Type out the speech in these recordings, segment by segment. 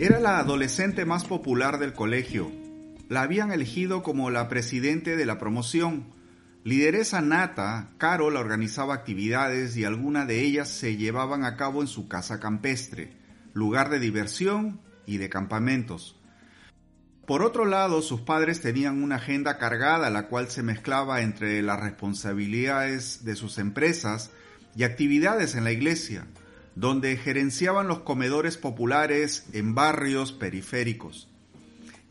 Era la adolescente más popular del colegio. La habían elegido como la presidente de la promoción. Lideresa nata, Carol organizaba actividades y algunas de ellas se llevaban a cabo en su casa campestre, lugar de diversión y de campamentos. Por otro lado, sus padres tenían una agenda cargada, la cual se mezclaba entre las responsabilidades de sus empresas y actividades en la iglesia, donde gerenciaban los comedores populares en barrios periféricos.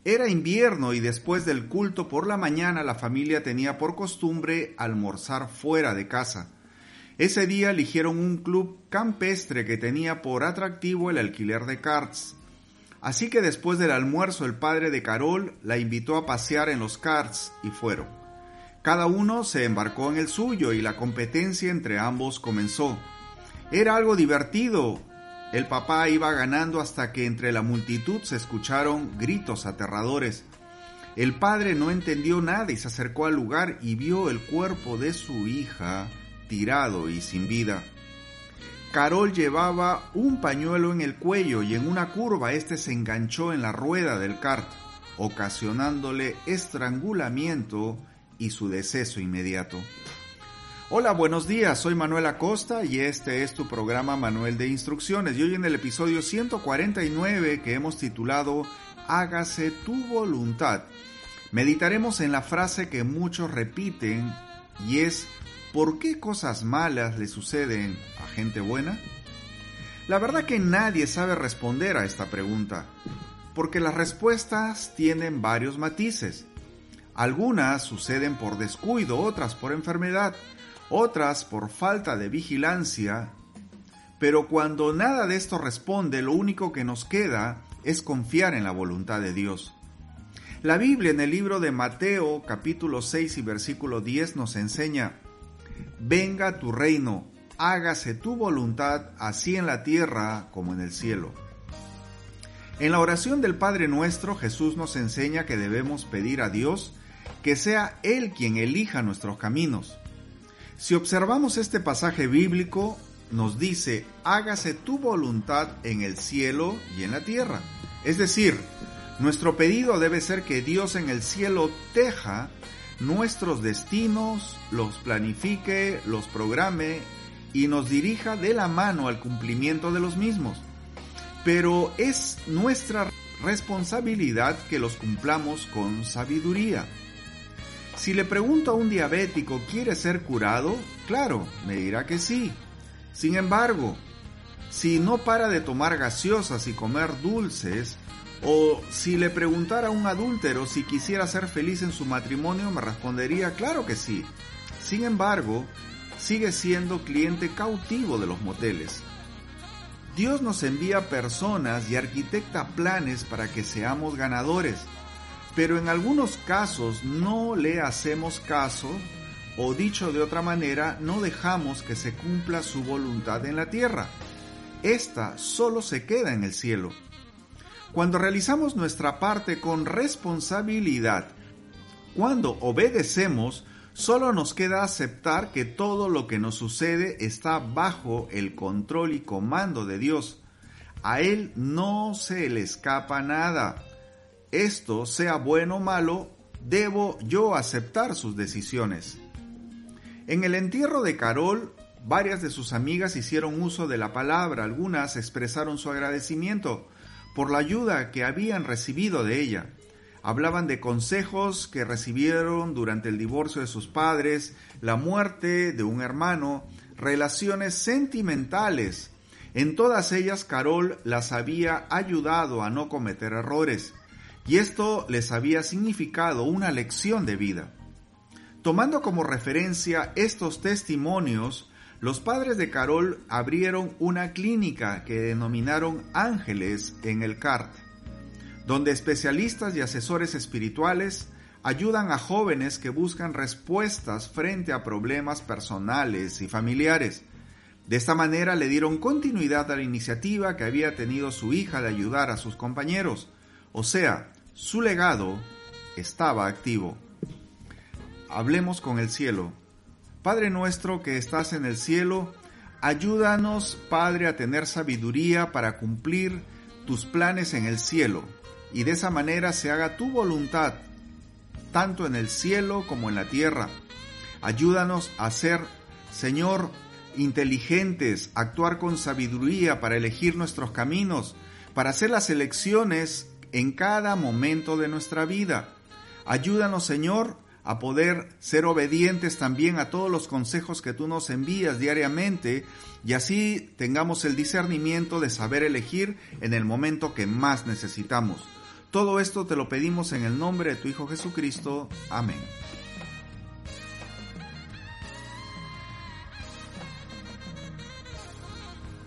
Era invierno y después del culto por la mañana la familia tenía por costumbre almorzar fuera de casa. Ese día eligieron un club campestre que tenía por atractivo el alquiler de karts. Así que después del almuerzo el padre de Carol la invitó a pasear en los karts y fueron. Cada uno se embarcó en el suyo y la competencia entre ambos comenzó. Era algo divertido. El papá iba ganando hasta que entre la multitud se escucharon gritos aterradores. El padre no entendió nada y se acercó al lugar y vio el cuerpo de su hija tirado y sin vida. Carol llevaba un pañuelo en el cuello y en una curva este se enganchó en la rueda del kart, ocasionándole estrangulamiento y su deceso inmediato. Hola, buenos días, soy Manuel Acosta y este es tu programa Manuel de Instrucciones y hoy en el episodio 149 que hemos titulado Hágase tu voluntad. Meditaremos en la frase que muchos repiten y es ¿por qué cosas malas le suceden a gente buena? La verdad que nadie sabe responder a esta pregunta, porque las respuestas tienen varios matices. Algunas suceden por descuido, otras por enfermedad, otras por falta de vigilancia, pero cuando nada de esto responde, lo único que nos queda es confiar en la voluntad de Dios. La Biblia en el libro de Mateo capítulo 6 y versículo 10 nos enseña, Venga tu reino, hágase tu voluntad así en la tierra como en el cielo. En la oración del Padre nuestro Jesús nos enseña que debemos pedir a Dios que sea Él quien elija nuestros caminos. Si observamos este pasaje bíblico, nos dice, hágase tu voluntad en el cielo y en la tierra. Es decir, nuestro pedido debe ser que Dios en el cielo teja nuestros destinos, los planifique, los programe y nos dirija de la mano al cumplimiento de los mismos. Pero es nuestra responsabilidad que los cumplamos con sabiduría. Si le pregunto a un diabético, ¿quiere ser curado? Claro, me dirá que sí. Sin embargo, si no para de tomar gaseosas y comer dulces, o si le preguntara a un adúltero si quisiera ser feliz en su matrimonio, me respondería claro que sí. Sin embargo, sigue siendo cliente cautivo de los moteles. Dios nos envía personas y arquitecta planes para que seamos ganadores pero en algunos casos no le hacemos caso o dicho de otra manera, no dejamos que se cumpla su voluntad en la tierra. Esta solo se queda en el cielo. Cuando realizamos nuestra parte con responsabilidad, cuando obedecemos, solo nos queda aceptar que todo lo que nos sucede está bajo el control y comando de Dios. A Él no se le escapa nada esto sea bueno o malo, debo yo aceptar sus decisiones. En el entierro de Carol, varias de sus amigas hicieron uso de la palabra, algunas expresaron su agradecimiento por la ayuda que habían recibido de ella. Hablaban de consejos que recibieron durante el divorcio de sus padres, la muerte de un hermano, relaciones sentimentales. En todas ellas Carol las había ayudado a no cometer errores y esto les había significado una lección de vida. Tomando como referencia estos testimonios, los padres de Carol abrieron una clínica que denominaron Ángeles en el CART, donde especialistas y asesores espirituales ayudan a jóvenes que buscan respuestas frente a problemas personales y familiares. De esta manera le dieron continuidad a la iniciativa que había tenido su hija de ayudar a sus compañeros, o sea, su legado estaba activo. Hablemos con el cielo. Padre nuestro que estás en el cielo, ayúdanos, Padre, a tener sabiduría para cumplir tus planes en el cielo y de esa manera se haga tu voluntad, tanto en el cielo como en la tierra. Ayúdanos a ser, Señor, inteligentes, actuar con sabiduría para elegir nuestros caminos, para hacer las elecciones en cada momento de nuestra vida. Ayúdanos, Señor, a poder ser obedientes también a todos los consejos que tú nos envías diariamente y así tengamos el discernimiento de saber elegir en el momento que más necesitamos. Todo esto te lo pedimos en el nombre de tu Hijo Jesucristo. Amén.